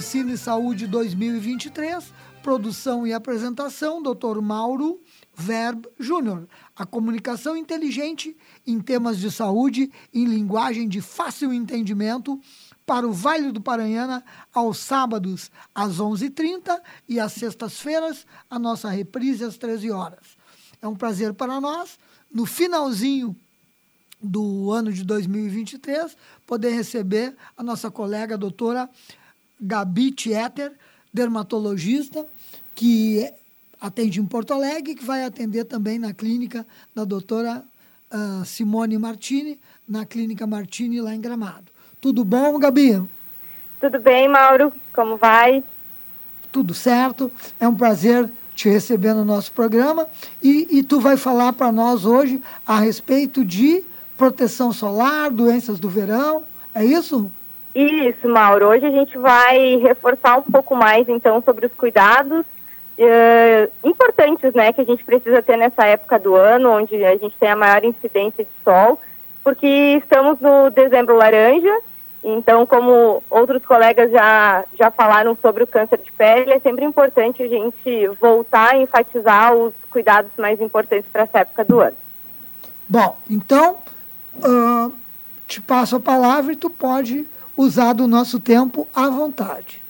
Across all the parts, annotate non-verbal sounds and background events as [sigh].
Medicina e Saúde 2023, produção e apresentação, Dr. Mauro Verb Júnior. A comunicação inteligente em temas de saúde, em linguagem de fácil entendimento, para o Vale do Paranhana, aos sábados, às 11h30 e às sextas-feiras, a nossa reprise às 13 horas. É um prazer para nós, no finalzinho do ano de 2023, poder receber a nossa colega a doutora Gabi Tieter, dermatologista, que atende em Porto Alegre, que vai atender também na clínica da doutora uh, Simone Martini, na clínica Martini, lá em Gramado. Tudo bom, Gabi? Tudo bem, Mauro? Como vai? Tudo certo. É um prazer te receber no nosso programa. E, e tu vai falar para nós hoje a respeito de proteção solar, doenças do verão. É isso? Isso, Mauro. Hoje a gente vai reforçar um pouco mais, então, sobre os cuidados uh, importantes, né, que a gente precisa ter nessa época do ano, onde a gente tem a maior incidência de sol, porque estamos no dezembro laranja, então, como outros colegas já, já falaram sobre o câncer de pele, é sempre importante a gente voltar a enfatizar os cuidados mais importantes para essa época do ano. Bom, então, uh, te passo a palavra e tu pode usar do nosso tempo à vontade.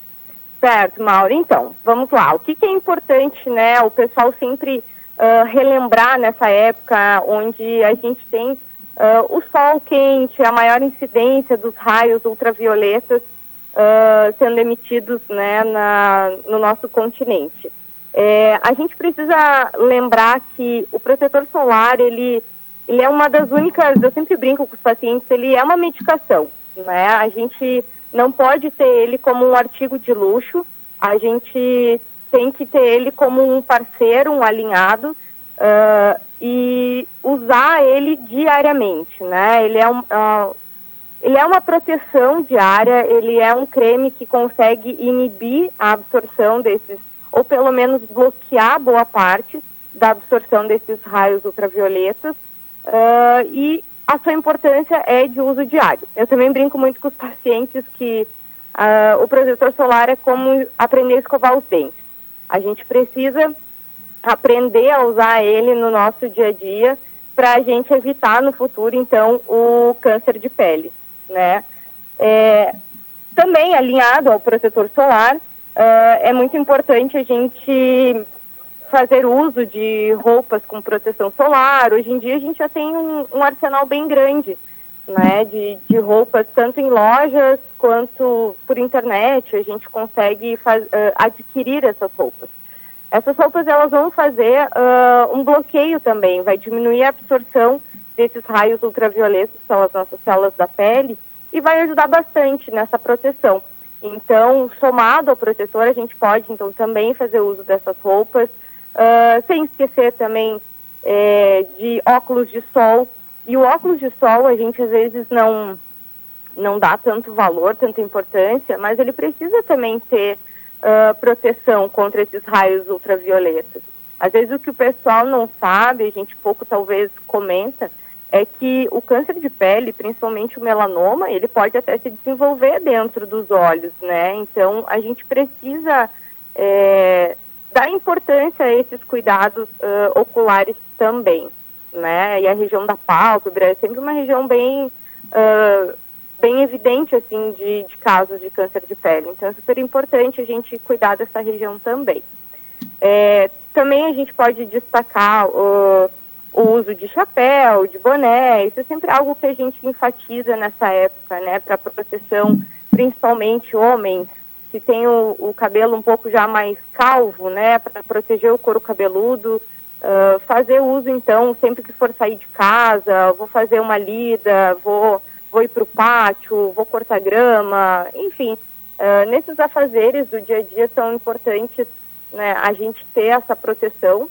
Certo, Mauro. Então, vamos lá. O que, que é importante, né? O pessoal sempre uh, relembrar nessa época onde a gente tem Uh, o sol quente, a maior incidência dos raios ultravioletas uh, sendo emitidos né, na, no nosso continente. É, a gente precisa lembrar que o protetor solar, ele, ele é uma das únicas, eu sempre brinco com os pacientes, ele é uma medicação. Né? A gente não pode ter ele como um artigo de luxo, a gente tem que ter ele como um parceiro, um alinhado, uh, e usar ele diariamente, né? Ele é, um, uh, ele é uma proteção diária, ele é um creme que consegue inibir a absorção desses, ou pelo menos bloquear boa parte da absorção desses raios ultravioletas, uh, e a sua importância é de uso diário. Eu também brinco muito com os pacientes que uh, o protetor solar é como aprender a escovar os dentes. A gente precisa aprender a usar ele no nosso dia a dia para a gente evitar no futuro, então, o câncer de pele, né? É, também alinhado ao protetor solar, uh, é muito importante a gente fazer uso de roupas com proteção solar. Hoje em dia a gente já tem um, um arsenal bem grande, né, de, de roupas tanto em lojas quanto por internet. A gente consegue faz, uh, adquirir essas roupas. Essas roupas elas vão fazer uh, um bloqueio também, vai diminuir a absorção desses raios ultravioletos pelas nossas células da pele e vai ajudar bastante nessa proteção. Então, somado ao protetor, a gente pode então também fazer uso dessas roupas, uh, sem esquecer também é, de óculos de sol. E o óculos de sol a gente às vezes não não dá tanto valor, tanta importância, mas ele precisa também ter uh, proteção contra esses raios ultravioletas. Às vezes o que o pessoal não sabe, a gente pouco talvez comenta, é que o câncer de pele, principalmente o melanoma, ele pode até se desenvolver dentro dos olhos, né? Então a gente precisa é, dar importância a esses cuidados uh, oculares também, né? E a região da pálpebra é sempre uma região bem uh, bem evidente, assim, de, de casos de câncer de pele. Então, é super importante a gente cuidar dessa região também. É, também a gente pode destacar o, o, uso de chapéu, de boné, isso é sempre algo que a gente enfatiza nessa época, né, para proteção, principalmente homens que têm o, o, cabelo um pouco já mais calvo, né, para proteger o couro cabeludo, uh, fazer uso, então, sempre que for sair de casa, vou fazer uma lida, vou vou ir para o pátio, vou cortar grama, enfim, uh, nesses afazeres do dia a dia são importantes né, a gente ter essa proteção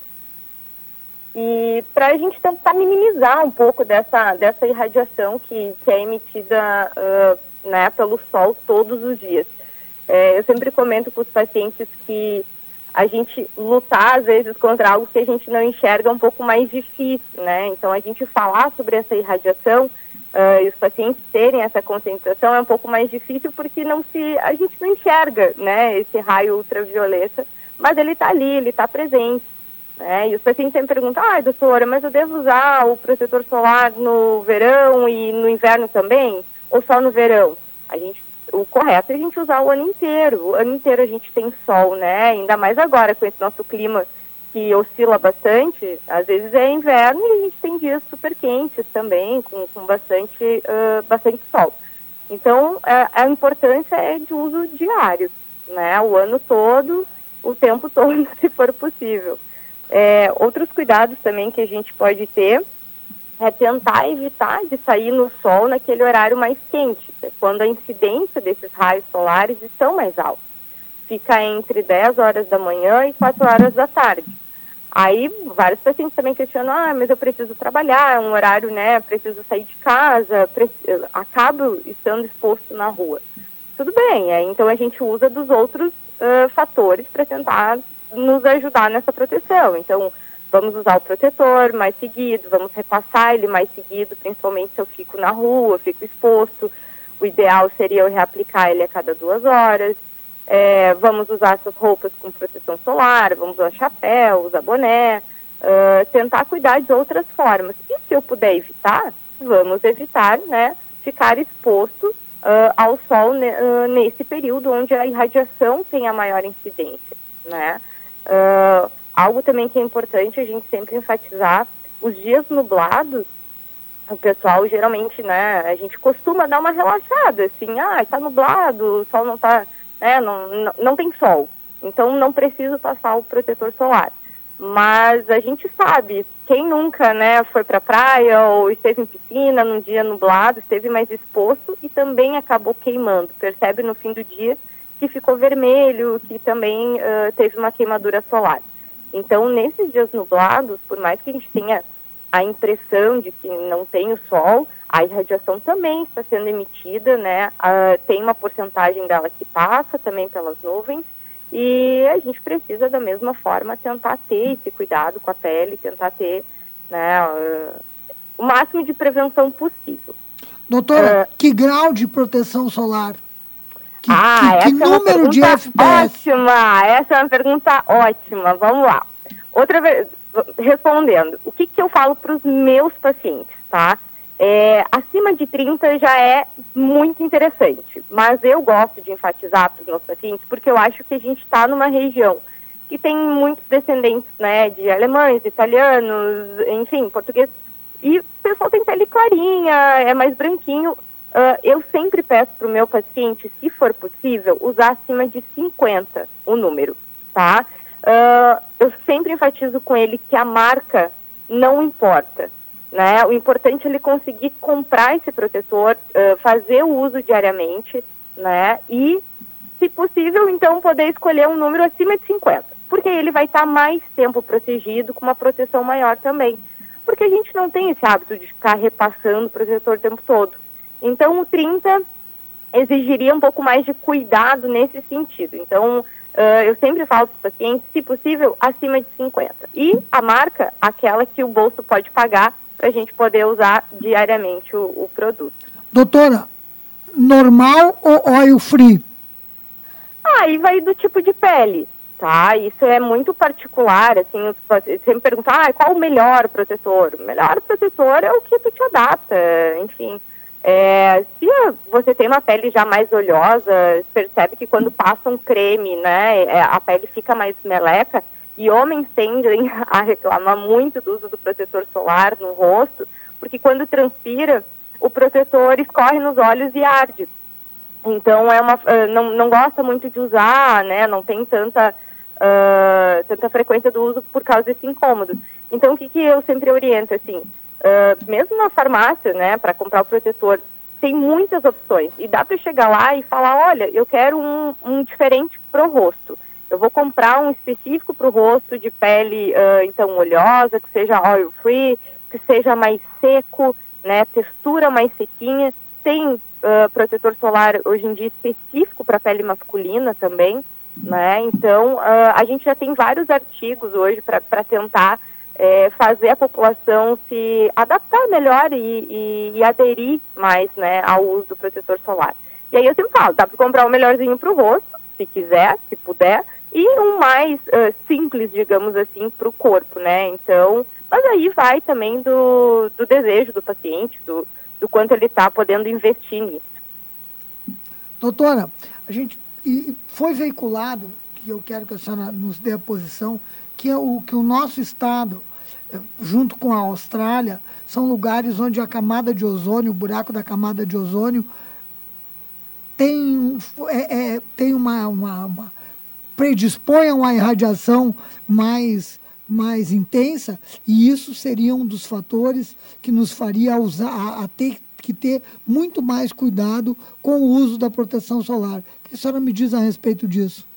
e para a gente tentar minimizar um pouco dessa, dessa irradiação que, que é emitida uh, né, pelo sol todos os dias. É, eu sempre comento com os pacientes que a gente lutar, às vezes, contra algo que a gente não enxerga é um pouco mais difícil, né? Então, a gente falar sobre essa irradiação uh, e os pacientes terem essa conscientização é um pouco mais difícil porque não se, a gente não enxerga né, esse raio ultravioleta, mas ele está ali, ele está presente. Né? E os pacientes sempre perguntam, ah, doutora, mas eu devo usar o protetor solar no verão e no inverno também? Ou só no verão? A gente, o correto é a gente usar o ano inteiro. O ano inteiro a gente tem sol, né? Ainda mais agora com esse nosso clima que oscila bastante, às vezes é inverno e a gente tem dias super quentes também, com, com bastante, uh, bastante sol. Então, a, a, importância é de uso diário, né? O ano todo, o tempo [laughs] todo, se for possível. É, outros cuidados também que a gente pode ter é tentar evitar de sair no sol naquele horário mais quente, quando a incidência desses raios solares estão mais altos. Fica entre 10 horas da manhã e 4 horas da tarde. Aí vários pacientes também questionam, ah, mas eu preciso trabalhar, é um horário, né, preciso sair de casa, preciso, acabo estando exposto na rua. tudo bem. É, então a gente usa dos outros uh, fatores para tentar nos ajudar nessa proteção. Então, vamos usar o protetor mais seguido, vamos repassar ele mais seguido, principalmente se eu fico na rua, fico exposto. O ideal seria eu reaplicar ele a cada duas horas. É, vamos usar essas roupas com proteção solar, vamos usar chapéu, usar boné, uh, tentar cuidar de outras formas. E se eu puder evitar, vamos evitar, né, ficar exposto uh, ao sol uh, nesse período onde a irradiação tem a maior incidência, né. Algo também que é importante a gente sempre enfatizar, os dias nublados, o pessoal geralmente, né, a gente costuma dar uma relaxada, assim, ah, está nublado, o sol não está né? Não, não, não tem sol. Então não preciso passar o protetor solar. Mas a gente sabe, quem nunca né, foi para praia ou esteve em piscina num dia nublado, esteve mais exposto e também acabou queimando. Percebe no fim do dia que ficou vermelho, que também uh, teve uma queimadura solar. Então, nesses dias nublados, por mais que a gente tenha a impressão de que não tem o sol, a irradiação também está sendo emitida, né? Uh, tem uma porcentagem dela que passa também pelas nuvens e a gente precisa da mesma forma tentar ter esse cuidado com a pele, tentar ter, né, uh, o máximo de prevenção possível. Doutora, uh, que grau de proteção solar? Que, ah, que, que é número de FPS? Ótima, essa é uma pergunta ótima. Vamos lá. Outra vez, respondendo, o que, que eu falo para os meus pacientes, tá? É, acima de 30 já é muito interessante, mas eu gosto de enfatizar para os meus pacientes porque eu acho que a gente está numa região que tem muitos descendentes né, de alemães, italianos, enfim, português, e o pessoal tem pele clarinha, é mais branquinho. Uh, eu sempre peço para o meu paciente, se for possível, usar acima de 50 o número, tá? Uh, eu sempre enfatizo com ele que a marca não importa. Né? O importante é ele conseguir comprar esse protetor, uh, fazer o uso diariamente, né? E, se possível, então, poder escolher um número acima de 50, porque ele vai estar mais tempo protegido, com uma proteção maior também. Porque a gente não tem esse hábito de ficar repassando o protetor o tempo todo. Então, o 30 exigiria um pouco mais de cuidado nesse sentido. Então, Uh, eu sempre falo para os pacientes, se possível, acima de 50. E a marca, aquela que o bolso pode pagar para a gente poder usar diariamente o, o, produto. Doutora, normal ou oil free? Aí ah, vai do tipo de pele, tá? Isso é muito particular, assim, os pacientes sempre perguntam, ah, qual o melhor protetor? O melhor protetor é o que tu te adapta, enfim. É, se você tem uma pele já mais oleosa, percebe que quando passa um creme, né, é, a pele fica mais meleca, e homens tendem [laughs] a reclamar muito do uso do protetor solar no rosto, porque quando transpira, o protetor escorre nos olhos e arde. Então é uma, uh, não, não gosta muito de usar, né? Não tem tanta, uh, tanta frequência do uso por causa desse incômodo. Então o que, que eu sempre oriento assim, uh, mesmo na farmácia, né, para comprar o protetor, tem muitas opções e dá para chegar lá e falar, olha, eu quero um, um diferente pro rosto. Eu vou comprar um específico para o rosto de pele, uh, então, oleosa, que seja oil free, que seja mais seco, né, textura mais sequinha. Tem uh, protetor solar hoje em dia específico para pele masculina também, né? Então, uh, a gente já tem vários artigos hoje para tentar é, fazer a população se adaptar melhor e, e, e, aderir mais, né, ao uso do protetor solar. E aí eu sempre falo, dá para comprar o melhorzinho para o rosto, se quiser, se puder, e um mais uh, simples, digamos assim, para o corpo, né? Então, mas aí vai também do, do desejo do paciente, do, do quanto ele está podendo investir nisso. Doutora, a gente foi veiculado, que eu quero que a senhora nos dê a posição, que, é o, que o nosso estado, junto com a Austrália, são lugares onde a camada de ozônio, o buraco da camada de ozônio, tem, é, é, tem uma, uma, uma predispõe a uma irradiação mais, mais intensa, e isso seria um dos fatores que nos faria usar, a, a ter que ter muito mais cuidado com o uso da proteção solar. O que a senhora me diz a respeito disso?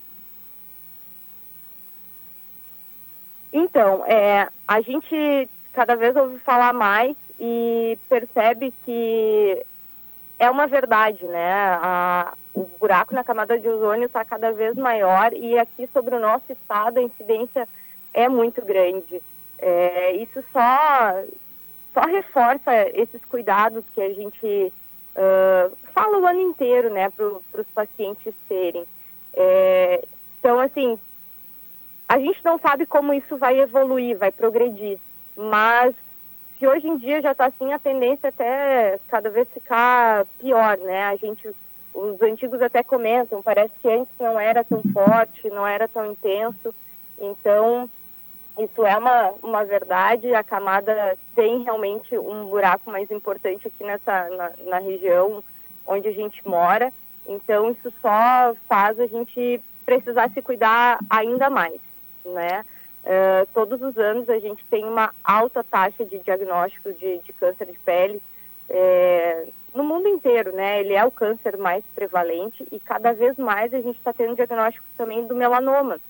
Então, é, a gente cada vez ouve falar mais e percebe que é uma verdade, né? A, o buraco na camada de ozônio está cada vez maior e aqui sobre o nosso estado a incidência é muito grande. É, isso só, só reforça esses cuidados que a gente uh, fala o ano inteiro, né, para os pacientes terem. É, então, assim, a gente não sabe como isso vai evoluir, vai progredir, mas se hoje em dia já está assim, a tendência até cada vez ficar pior, né? A gente, os antigos até comentam, parece que antes não era tão forte, não era tão intenso, então isso é uma, uma verdade, a camada tem realmente um buraco mais importante aqui nessa, na, na região onde a gente mora, então isso só faz a gente precisar se cuidar ainda mais, né? Uh, todos os anos a gente tem uma alta taxa de diagnóstico de, de câncer de pele é, no mundo inteiro, né? Ele é o câncer mais prevalente e cada vez mais a gente está tendo diagnóstico também do melanoma,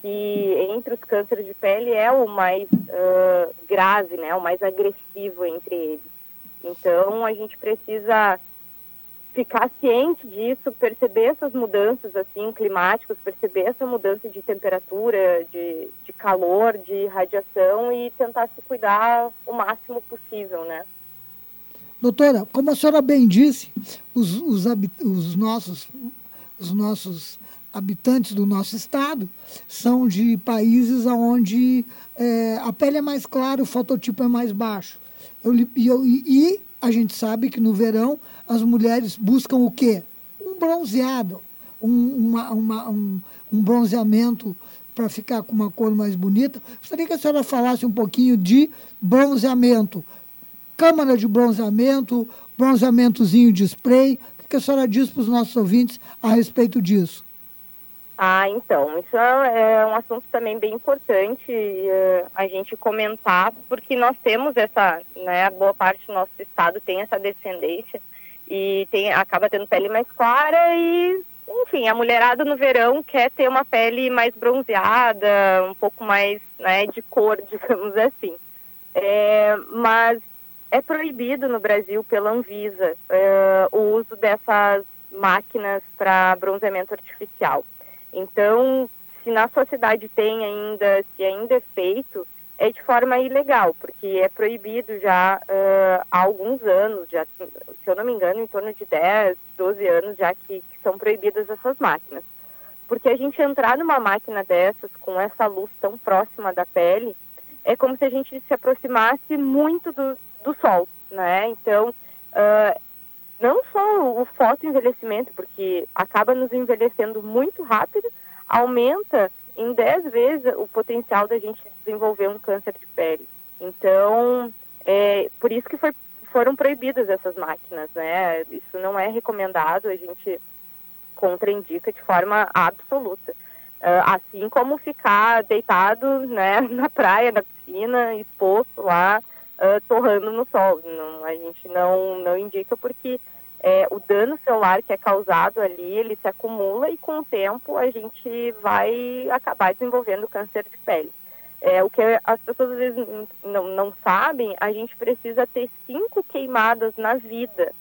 que entre os cânceres de pele é o mais uh, grave, né? O mais agressivo entre eles. Então a gente precisa ficar ciente disso, perceber essas mudanças assim climáticas, perceber essa mudança de temperatura, de, de calor, de radiação e tentar se cuidar o máximo possível, né? Doutora, como a senhora bem disse, os, os, os nossos, os nossos habitantes do nosso estado são de países onde é, a pele é mais clara, o fototipo é mais baixo. Eu, eu, e a gente sabe que no verão as mulheres buscam o quê? Um bronzeado, um, uma, uma, um, um bronzeamento para ficar com uma cor mais bonita. Gostaria que a senhora falasse um pouquinho de bronzeamento. Câmara de bronzeamento, bronzeamentozinho de spray. O que a senhora diz para os nossos ouvintes a respeito disso? Ah, então, isso é um assunto também bem importante uh, a gente comentar, porque nós temos essa, né, boa parte do nosso estado tem essa descendência e tem, acaba tendo pele mais clara e, enfim, a mulherada no verão quer ter uma pele mais bronzeada, um pouco mais né, de cor, [laughs] digamos assim. É, mas é proibido no Brasil pela Anvisa é, o uso dessas máquinas para bronzeamento artificial. Então, se na sociedade tem ainda, se ainda é feito, é de forma ilegal, porque é proibido já uh, há alguns anos, já, se eu não me engano, em torno de 10, 12 anos já que, que, são proibidas essas máquinas. Porque a gente entrar numa máquina dessas, com essa luz tão próxima da pele, é como se a gente se aproximasse muito do, do sol, né? Então, uh, não só o fotoenvelhecimento, porque acaba nos envelhecendo muito rápido, aumenta em 10 vezes o potencial da gente desenvolver um câncer de pele. Então, é, por isso que foi, foram proibidas essas máquinas, né? Isso não é recomendado, a gente contraindica de forma absoluta. Uh, assim como ficar deitado né, [laughs] na praia, na piscina, exposto lá, uh, torrando no sol. Não, a gente não, não indica porque é, o dano celular que é causado ali, ele se acumula e com o tempo a gente vai acabar desenvolvendo câncer de pele. É, o que as pessoas às vezes não, não sabem, a gente precisa ter cinco queimadas na vida,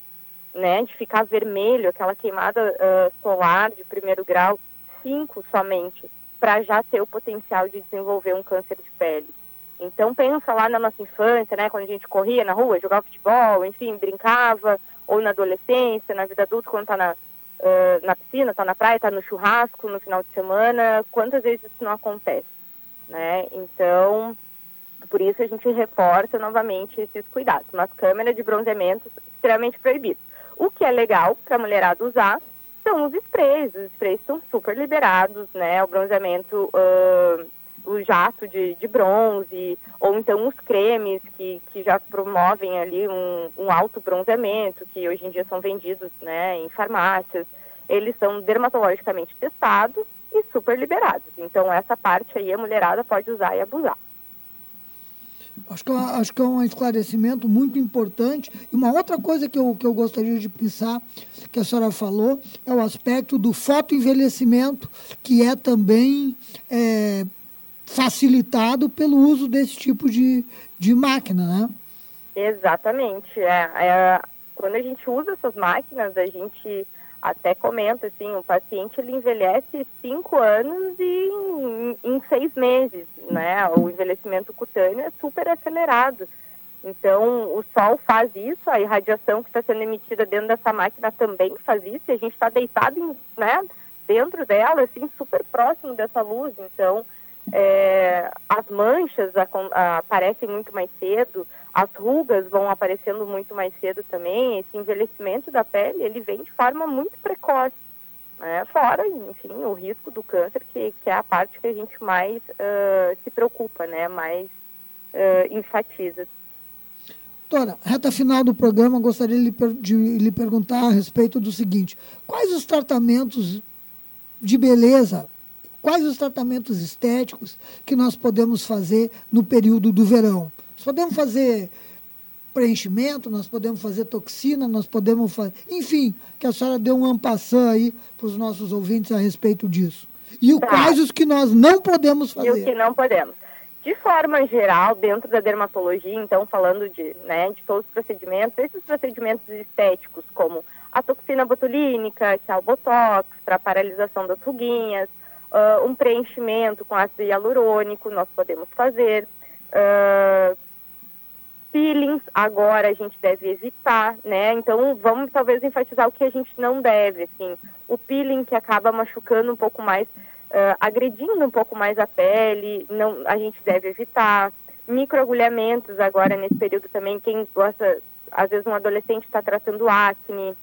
né? De ficar vermelho, aquela queimada uh, solar de primeiro grau, cinco somente, para já ter o potencial de desenvolver um câncer de pele. Então pensa lá na nossa infância, né? Quando a gente corria na rua, jogava futebol, enfim, brincava, ou na adolescência, na vida adulta, quando está na, uh, na piscina, está na praia, está no churrasco, no final de semana, quantas vezes isso não acontece, né? Então, por isso a gente reforça novamente esses cuidados. Mas câmera de bronzeamento extremamente proibido. O que é legal para a mulherada usar são os sprays. Os sprays são super liberados, né? O bronzeamento uh, o jato de, de bronze, ou então os cremes que, que já promovem ali um, um alto bronzeamento, que hoje em dia são vendidos né, em farmácias. Eles são dermatologicamente testados e super liberados. Então, essa parte aí a mulherada pode usar e abusar. Acho que, é acho que é um esclarecimento muito importante. E uma outra coisa que eu, que eu gostaria de pensar, que a senhora falou, é o aspecto do fotoenvelhecimento, que é também é, facilitado pelo uso desse tipo de, de máquina, né? Exatamente. É, é, quando a gente usa essas máquinas, a gente até comenta assim, o paciente ele envelhece cinco anos e em, em seis meses, né? O envelhecimento cutâneo é super acelerado. Então, o sol faz isso, a irradiação que está sendo emitida dentro dessa máquina também faz isso, e a gente está deitado em, né, dentro dela, assim, super próximo dessa luz. Então, é, as manchas a, a, aparecem muito mais cedo, as rugas vão aparecendo muito mais cedo também. Esse envelhecimento da pele, ele vem de forma muito precoce. Né? Fora, enfim, o risco do câncer, que, que é a parte que a gente mais uh, se preocupa, né? mais uh, enfatiza. Doutora, reta final do programa, gostaria de lhe, perguntar a respeito do seguinte: quais os tratamentos de beleza, quais os tratamentos estéticos que nós podemos fazer no período do verão? Nós podemos fazer preenchimento, nós podemos fazer toxina, nós podemos fazer. Enfim, que a senhora dê um ampassã aí para os nossos ouvintes a respeito disso. E tá. quais os que nós não podemos fazer? E o que não podemos. De forma geral, dentro da dermatologia, então, falando de, né, de todos os procedimentos, esses procedimentos estéticos, como a toxina botulínica, que é o botox, para paralisação das ruguinhas, uh, um preenchimento com ácido hialurônico, nós podemos fazer. Uh, peelings, agora a gente deve evitar, né? Então, vamos talvez enfatizar o que a gente não deve, assim. O peeling que acaba machucando um pouco mais uh, agredindo um pouco mais a pele, não, a gente deve evitar. Microagulhamentos agora nesse período também, quem gosta, às vezes um adolescente está tratando acne,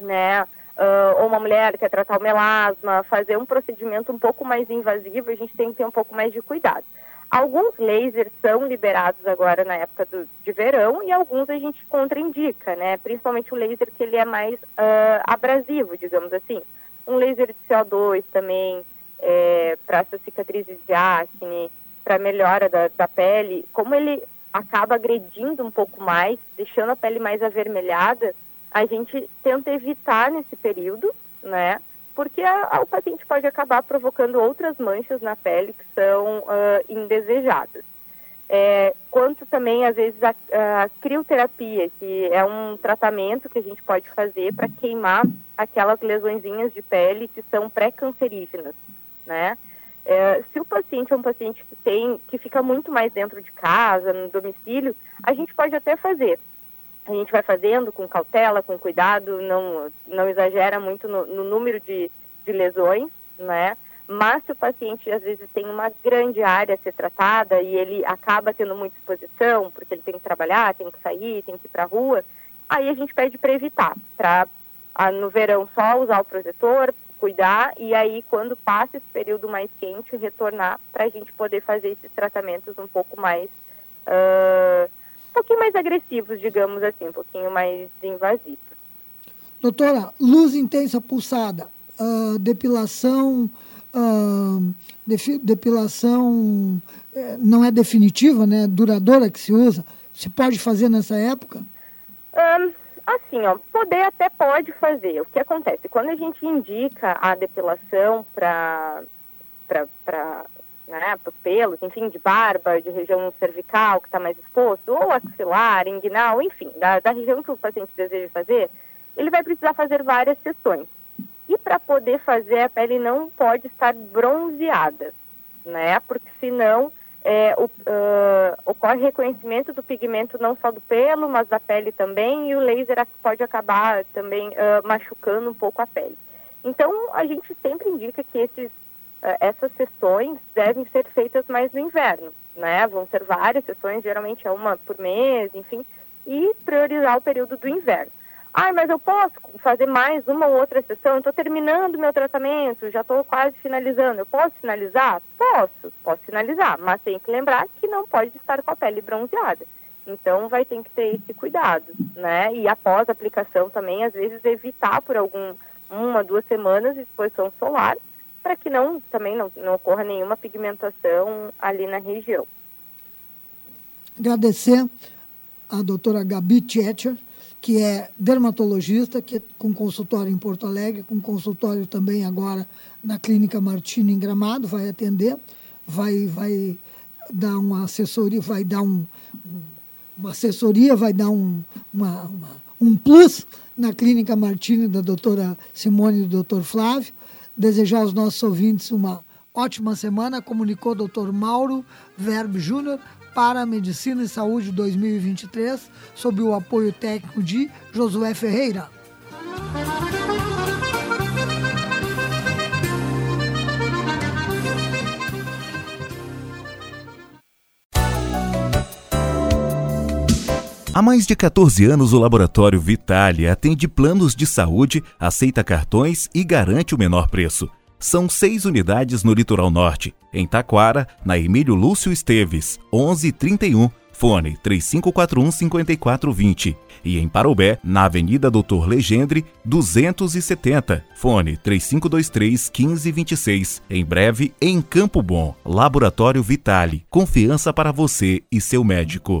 né? Uh, ou uma mulher quer tratar o melasma, fazer um procedimento um pouco mais invasivo, a gente tem que ter um pouco mais de cuidado. Alguns lasers são liberados agora na época do, de verão e alguns a gente contraindica, né? Principalmente o laser que ele é mais uh, abrasivo, digamos assim. Um laser de CO2 também, é, para essas cicatrizes de acne, para melhora da, da pele, como ele acaba agredindo um pouco mais, deixando a pele mais avermelhada, a gente tenta evitar nesse período, né? Porque a, a, o paciente pode acabar provocando outras manchas na pele que são uh, indesejadas. É, quanto também, às vezes, a, a, crioterapia, que é um tratamento que a gente pode fazer para queimar aquelas lesõezinhas de pele que são pré-cancerígenas né? É, se o paciente é um paciente que tem, que fica muito mais dentro de casa, no domicílio, a gente pode até fazer. A gente vai fazendo com cautela, com cuidado, não, não exagera muito no, no número de, de lesões, né? Mas se o paciente às vezes tem uma grande área a ser tratada e ele acaba tendo muita exposição, porque ele tem que trabalhar, tem que sair, tem que ir para a rua, aí a gente pede para evitar, para no verão só usar o protetor, cuidar e aí quando passa esse período mais quente retornar para a gente poder fazer esses tratamentos um pouco mais uh, pouquinho mais agressivos digamos assim um pouquinho mais invasivos doutora luz intensa pulsada uh, depilação uh, depilação eh, não é definitiva né duradoura que se usa se pode fazer nessa época um, Assim, ó, poder até pode fazer. O que acontece? Quando a gente indica a depilação para né, os pelos, enfim, de barba, de região cervical que está mais exposto, ou axilar, inguinal, enfim, da, da região que o paciente deseja fazer, ele vai precisar fazer várias sessões. E para poder fazer, a pele não pode estar bronzeada, né? Porque senão é, o, uh, ocorre reconhecimento do pigmento não só do pelo, mas da pele também, e o laser pode acabar também uh, machucando um pouco a pele. Então, a gente sempre indica que esses, essas sessões devem ser feitas mais no inverno, né? Vão ser várias sessões, geralmente é uma por mês, enfim, e priorizar o período do inverno. Ah, mas eu posso fazer mais uma ou outra sessão? Estou terminando meu tratamento, já estou quase finalizando. Eu posso finalizar? Posso, posso finalizar, mas tem que lembrar que não pode estar com a pele bronzeada. Então vai ter que ter esse cuidado, né? E após a aplicação também, às vezes evitar por algum uma, duas semanas exposição solar, para que não também não, não ocorra nenhuma pigmentação ali na região. Agradecer a doutora Gabi Tietcher, que é dermatologista, que é com consultório em Porto Alegre, com consultório também agora na Clínica Martini em Gramado, vai atender, vai, vai dar uma assessoria, vai dar um, uma assessoria, vai dar um, uma, uma, um plus na Clínica Martini da doutora Simone e do doutor Flávio. Desejar aos nossos ouvintes uma ótima semana, comunicou o doutor Mauro Verbo Júnior para a Medicina e Saúde 2023, sob o apoio técnico de Josué Ferreira. Há mais de 14 anos, o Laboratório Vitale atende planos de saúde, aceita cartões e garante o menor preço. São seis unidades no Litoral Norte, em Taquara, na Emílio Lúcio Esteves, 1131, fone 3541-5420. E em Parobé, na Avenida Doutor Legendre, 270, fone 3523-1526. Em breve, em Campo Bom, Laboratório Vitale, confiança para você e seu médico.